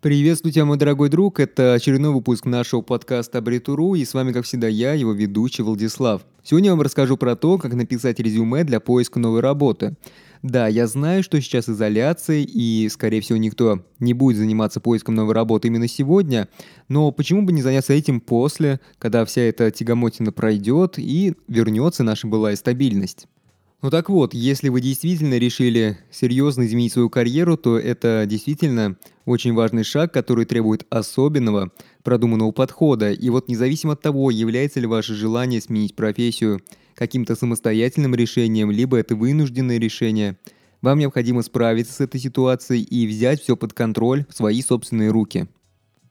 Приветствую тебя, мой дорогой друг. Это очередной выпуск нашего подкаста Абритуру, и с вами, как всегда, я, его ведущий Владислав. Сегодня я вам расскажу про то, как написать резюме для поиска новой работы. Да, я знаю, что сейчас изоляция, и, скорее всего, никто не будет заниматься поиском новой работы именно сегодня, но почему бы не заняться этим после, когда вся эта тягомотина пройдет и вернется наша былая стабильность? Ну так вот, если вы действительно решили серьезно изменить свою карьеру, то это действительно очень важный шаг, который требует особенного, продуманного подхода. И вот независимо от того, является ли ваше желание сменить профессию каким-то самостоятельным решением, либо это вынужденное решение, вам необходимо справиться с этой ситуацией и взять все под контроль в свои собственные руки.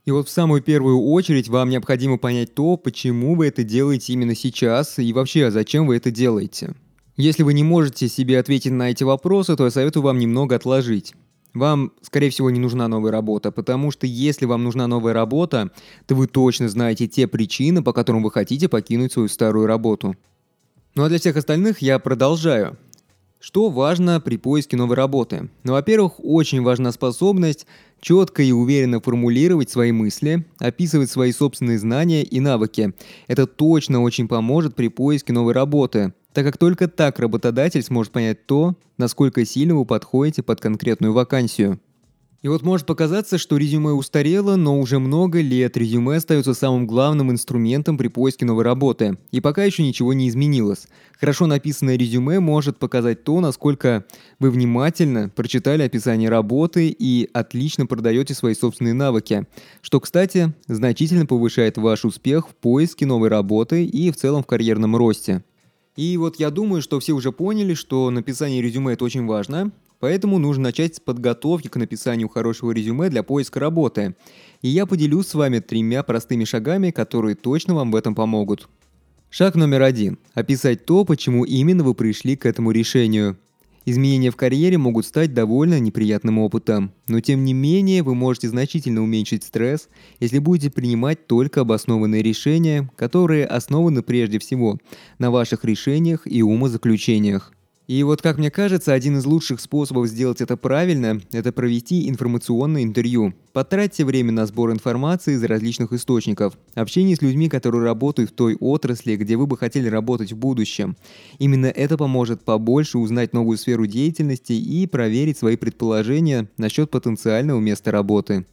И вот в самую первую очередь вам необходимо понять то, почему вы это делаете именно сейчас и вообще, зачем вы это делаете. Если вы не можете себе ответить на эти вопросы, то я советую вам немного отложить. Вам, скорее всего, не нужна новая работа, потому что если вам нужна новая работа, то вы точно знаете те причины, по которым вы хотите покинуть свою старую работу. Ну а для всех остальных я продолжаю. Что важно при поиске новой работы? Ну, во-первых, очень важна способность четко и уверенно формулировать свои мысли, описывать свои собственные знания и навыки. Это точно очень поможет при поиске новой работы, так как только так работодатель сможет понять то, насколько сильно вы подходите под конкретную вакансию. И вот может показаться, что резюме устарело, но уже много лет резюме остается самым главным инструментом при поиске новой работы. И пока еще ничего не изменилось. Хорошо написанное резюме может показать то, насколько вы внимательно прочитали описание работы и отлично продаете свои собственные навыки. Что, кстати, значительно повышает ваш успех в поиске новой работы и в целом в карьерном росте. И вот я думаю, что все уже поняли, что написание резюме это очень важно, поэтому нужно начать с подготовки к написанию хорошего резюме для поиска работы. И я поделюсь с вами тремя простыми шагами, которые точно вам в этом помогут. Шаг номер один. Описать то, почему именно вы пришли к этому решению. Изменения в карьере могут стать довольно неприятным опытом, но тем не менее вы можете значительно уменьшить стресс, если будете принимать только обоснованные решения, которые основаны прежде всего на ваших решениях и умозаключениях. И вот, как мне кажется, один из лучших способов сделать это правильно – это провести информационное интервью. Потратьте время на сбор информации из различных источников, общение с людьми, которые работают в той отрасли, где вы бы хотели работать в будущем. Именно это поможет побольше узнать новую сферу деятельности и проверить свои предположения насчет потенциального места работы.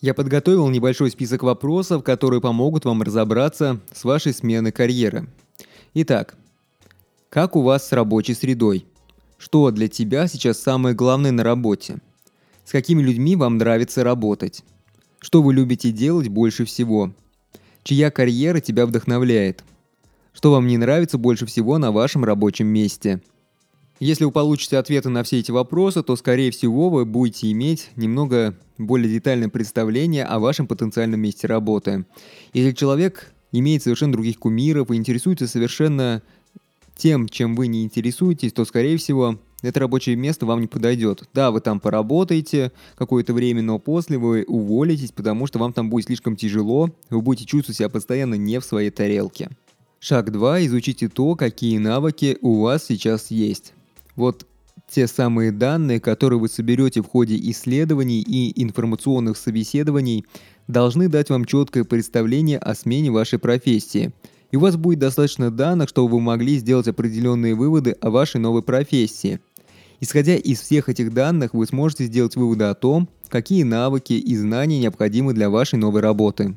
Я подготовил небольшой список вопросов, которые помогут вам разобраться с вашей сменой карьеры. Итак, как у вас с рабочей средой? Что для тебя сейчас самое главное на работе? С какими людьми вам нравится работать? Что вы любите делать больше всего? Чья карьера тебя вдохновляет? Что вам не нравится больше всего на вашем рабочем месте? Если вы получите ответы на все эти вопросы, то, скорее всего, вы будете иметь немного более детальное представление о вашем потенциальном месте работы. Если человек имеет совершенно других кумиров и интересуется совершенно тем, чем вы не интересуетесь, то, скорее всего, это рабочее место вам не подойдет. Да, вы там поработаете какое-то время, но после вы уволитесь, потому что вам там будет слишком тяжело, вы будете чувствовать себя постоянно не в своей тарелке. Шаг 2. Изучите то, какие навыки у вас сейчас есть. Вот те самые данные, которые вы соберете в ходе исследований и информационных собеседований, должны дать вам четкое представление о смене вашей профессии – и у вас будет достаточно данных, чтобы вы могли сделать определенные выводы о вашей новой профессии. Исходя из всех этих данных, вы сможете сделать выводы о том, какие навыки и знания необходимы для вашей новой работы.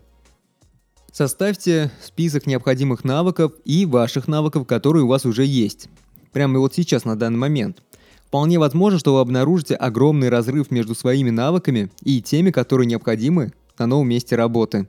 Составьте список необходимых навыков и ваших навыков, которые у вас уже есть. Прямо вот сейчас, на данный момент. Вполне возможно, что вы обнаружите огромный разрыв между своими навыками и теми, которые необходимы на новом месте работы.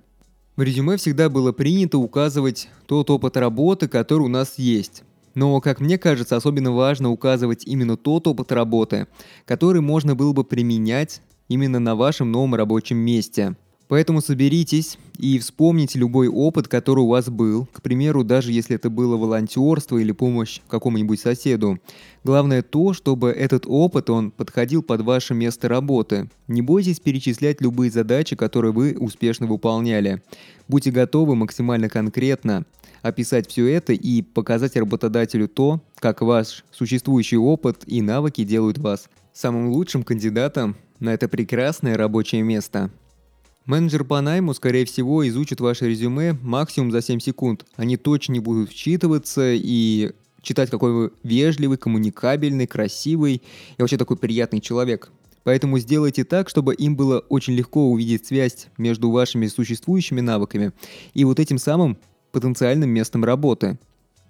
В резюме всегда было принято указывать тот опыт работы, который у нас есть. Но, как мне кажется, особенно важно указывать именно тот опыт работы, который можно было бы применять именно на вашем новом рабочем месте – Поэтому соберитесь и вспомните любой опыт, который у вас был. К примеру, даже если это было волонтерство или помощь какому-нибудь соседу. Главное то, чтобы этот опыт, он подходил под ваше место работы. Не бойтесь перечислять любые задачи, которые вы успешно выполняли. Будьте готовы максимально конкретно описать все это и показать работодателю то, как ваш существующий опыт и навыки делают вас самым лучшим кандидатом на это прекрасное рабочее место. Менеджер по найму, скорее всего, изучит ваше резюме максимум за 7 секунд. Они точно не будут вчитываться и читать, какой вы вежливый, коммуникабельный, красивый и вообще такой приятный человек. Поэтому сделайте так, чтобы им было очень легко увидеть связь между вашими существующими навыками и вот этим самым потенциальным местом работы.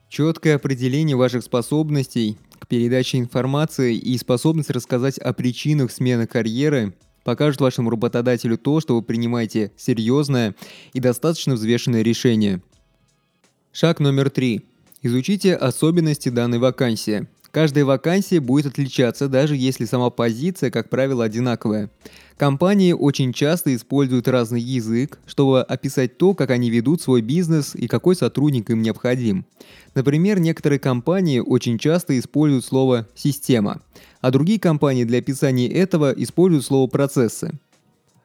Четкое определение ваших способностей к передаче информации и способность рассказать о причинах смены карьеры покажут вашему работодателю то, что вы принимаете серьезное и достаточно взвешенное решение. Шаг номер три. Изучите особенности данной вакансии. Каждая вакансия будет отличаться, даже если сама позиция, как правило, одинаковая. Компании очень часто используют разный язык, чтобы описать то, как они ведут свой бизнес и какой сотрудник им необходим. Например, некоторые компании очень часто используют слово «система», а другие компании для описания этого используют слово «процессы».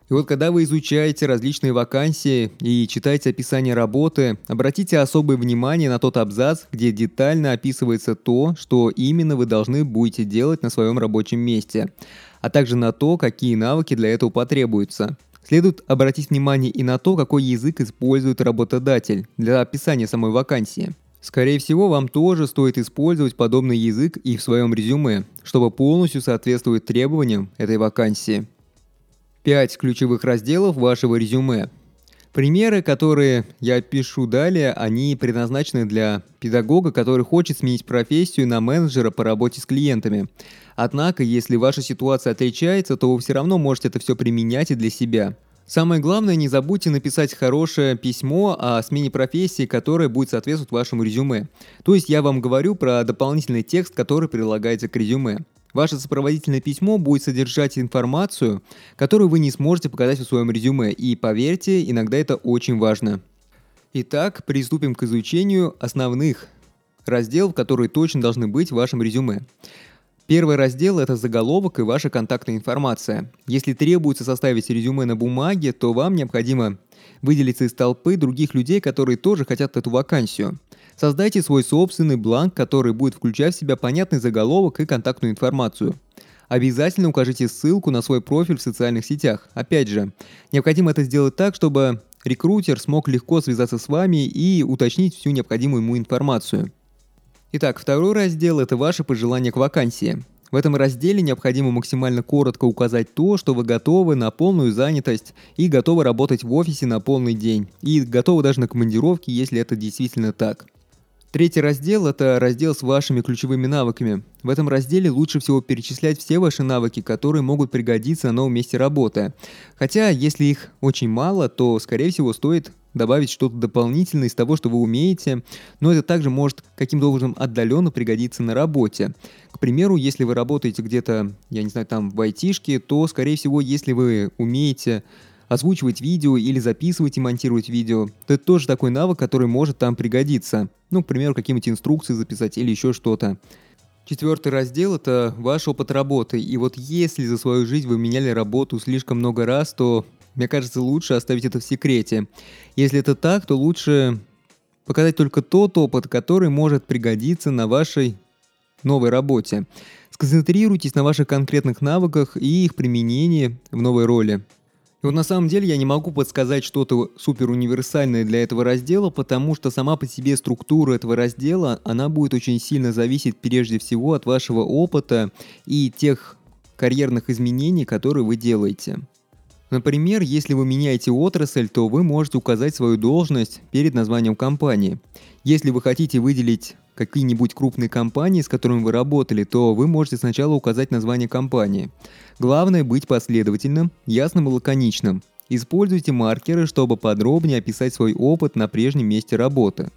И вот когда вы изучаете различные вакансии и читаете описание работы, обратите особое внимание на тот абзац, где детально описывается то, что именно вы должны будете делать на своем рабочем месте, а также на то, какие навыки для этого потребуются. Следует обратить внимание и на то, какой язык использует работодатель для описания самой вакансии. Скорее всего, вам тоже стоит использовать подобный язык и в своем резюме, чтобы полностью соответствовать требованиям этой вакансии. 5 ключевых разделов вашего резюме. Примеры, которые я пишу далее, они предназначены для педагога, который хочет сменить профессию на менеджера по работе с клиентами. Однако, если ваша ситуация отличается, то вы все равно можете это все применять и для себя. Самое главное, не забудьте написать хорошее письмо о смене профессии, которое будет соответствовать вашему резюме. То есть я вам говорю про дополнительный текст, который прилагается к резюме. Ваше сопроводительное письмо будет содержать информацию, которую вы не сможете показать в своем резюме, и поверьте, иногда это очень важно. Итак, приступим к изучению основных разделов, которые точно должны быть в вашем резюме. Первый раздел – это заголовок и ваша контактная информация. Если требуется составить резюме на бумаге, то вам необходимо выделиться из толпы других людей, которые тоже хотят эту вакансию – Создайте свой собственный бланк, который будет включать в себя понятный заголовок и контактную информацию. Обязательно укажите ссылку на свой профиль в социальных сетях. Опять же, необходимо это сделать так, чтобы рекрутер смог легко связаться с вами и уточнить всю необходимую ему информацию. Итак, второй раздел – это ваши пожелания к вакансии. В этом разделе необходимо максимально коротко указать то, что вы готовы на полную занятость и готовы работать в офисе на полный день, и готовы даже на командировки, если это действительно так. Третий раздел – это раздел с вашими ключевыми навыками. В этом разделе лучше всего перечислять все ваши навыки, которые могут пригодиться на новом месте работы. Хотя, если их очень мало, то, скорее всего, стоит добавить что-то дополнительное из того, что вы умеете, но это также может каким-то образом отдаленно пригодиться на работе. К примеру, если вы работаете где-то, я не знаю, там в айтишке, то, скорее всего, если вы умеете озвучивать видео или записывать и монтировать видео, то это тоже такой навык, который может там пригодиться. Ну, к примеру, какие-нибудь инструкции записать или еще что-то. Четвертый раздел – это ваш опыт работы. И вот если за свою жизнь вы меняли работу слишком много раз, то, мне кажется, лучше оставить это в секрете. Если это так, то лучше показать только тот опыт, который может пригодиться на вашей новой работе. Сконцентрируйтесь на ваших конкретных навыках и их применении в новой роли. И вот на самом деле я не могу подсказать что-то супер универсальное для этого раздела, потому что сама по себе структура этого раздела, она будет очень сильно зависеть прежде всего от вашего опыта и тех карьерных изменений, которые вы делаете. Например, если вы меняете отрасль, то вы можете указать свою должность перед названием компании. Если вы хотите выделить какие-нибудь крупные компании, с которыми вы работали, то вы можете сначала указать название компании. Главное быть последовательным, ясным и лаконичным. Используйте маркеры, чтобы подробнее описать свой опыт на прежнем месте работы.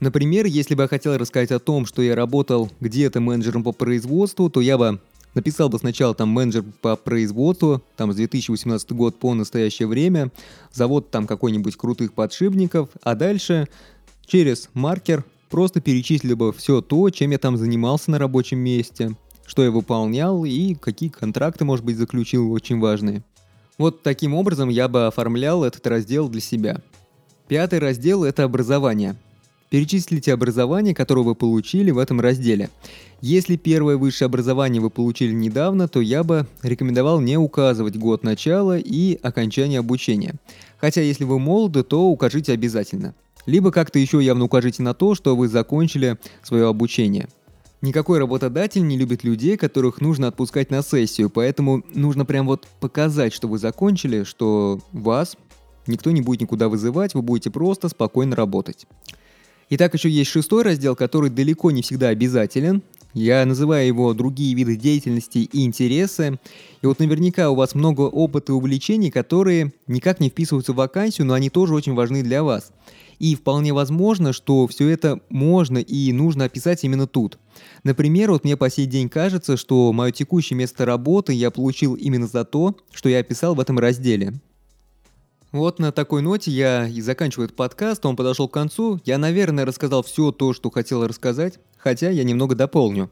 Например, если бы я хотел рассказать о том, что я работал где-то менеджером по производству, то я бы написал бы сначала там менеджер по производству, там с 2018 год по настоящее время, завод там какой-нибудь крутых подшипников, а дальше через маркер просто перечислил бы все то, чем я там занимался на рабочем месте, что я выполнял и какие контракты, может быть, заключил очень важные. Вот таким образом я бы оформлял этот раздел для себя. Пятый раздел – это образование. Перечислите образование, которое вы получили в этом разделе. Если первое высшее образование вы получили недавно, то я бы рекомендовал не указывать год начала и окончания обучения. Хотя если вы молоды, то укажите обязательно. Либо как-то еще явно укажите на то, что вы закончили свое обучение. Никакой работодатель не любит людей, которых нужно отпускать на сессию, поэтому нужно прям вот показать, что вы закончили, что вас никто не будет никуда вызывать, вы будете просто спокойно работать. Итак, еще есть шестой раздел, который далеко не всегда обязателен. Я называю его «Другие виды деятельности и интересы». И вот наверняка у вас много опыта и увлечений, которые никак не вписываются в вакансию, но они тоже очень важны для вас. И вполне возможно, что все это можно и нужно описать именно тут. Например, вот мне по сей день кажется, что мое текущее место работы я получил именно за то, что я описал в этом разделе. Вот на такой ноте я и заканчиваю этот подкаст, он подошел к концу. Я, наверное, рассказал все то, что хотел рассказать, хотя я немного дополню.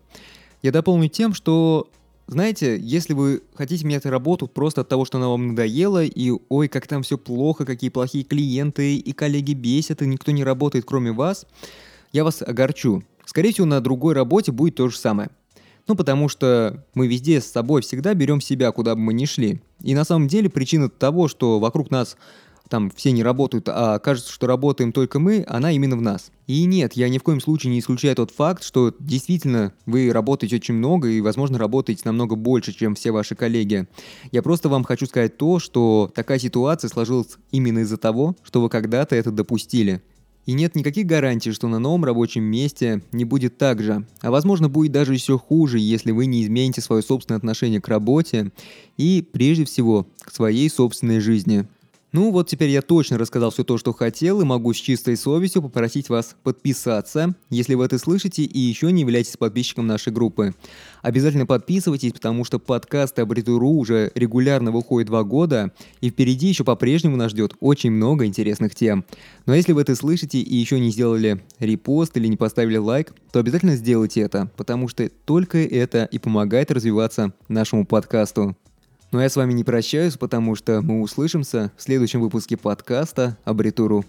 Я дополню тем, что, знаете, если вы хотите менять работу просто от того, что она вам надоела, и ой, как там все плохо, какие плохие клиенты, и коллеги бесят, и никто не работает, кроме вас, я вас огорчу. Скорее всего, на другой работе будет то же самое. Ну, потому что мы везде с собой всегда берем себя, куда бы мы ни шли. И на самом деле причина того, что вокруг нас там все не работают, а кажется, что работаем только мы, она именно в нас. И нет, я ни в коем случае не исключаю тот факт, что действительно вы работаете очень много и, возможно, работаете намного больше, чем все ваши коллеги. Я просто вам хочу сказать то, что такая ситуация сложилась именно из-за того, что вы когда-то это допустили. И нет никаких гарантий, что на новом рабочем месте не будет так же. А возможно будет даже еще хуже, если вы не измените свое собственное отношение к работе и, прежде всего, к своей собственной жизни. Ну вот теперь я точно рассказал все то, что хотел, и могу с чистой совестью попросить вас подписаться, если вы это слышите и еще не являетесь подписчиком нашей группы. Обязательно подписывайтесь, потому что подкасты Абритуру уже регулярно выходят два года, и впереди еще по-прежнему нас ждет очень много интересных тем. Но если вы это слышите и еще не сделали репост или не поставили лайк, то обязательно сделайте это, потому что только это и помогает развиваться нашему подкасту. Но я с вами не прощаюсь, потому что мы услышимся в следующем выпуске подкаста Абритуру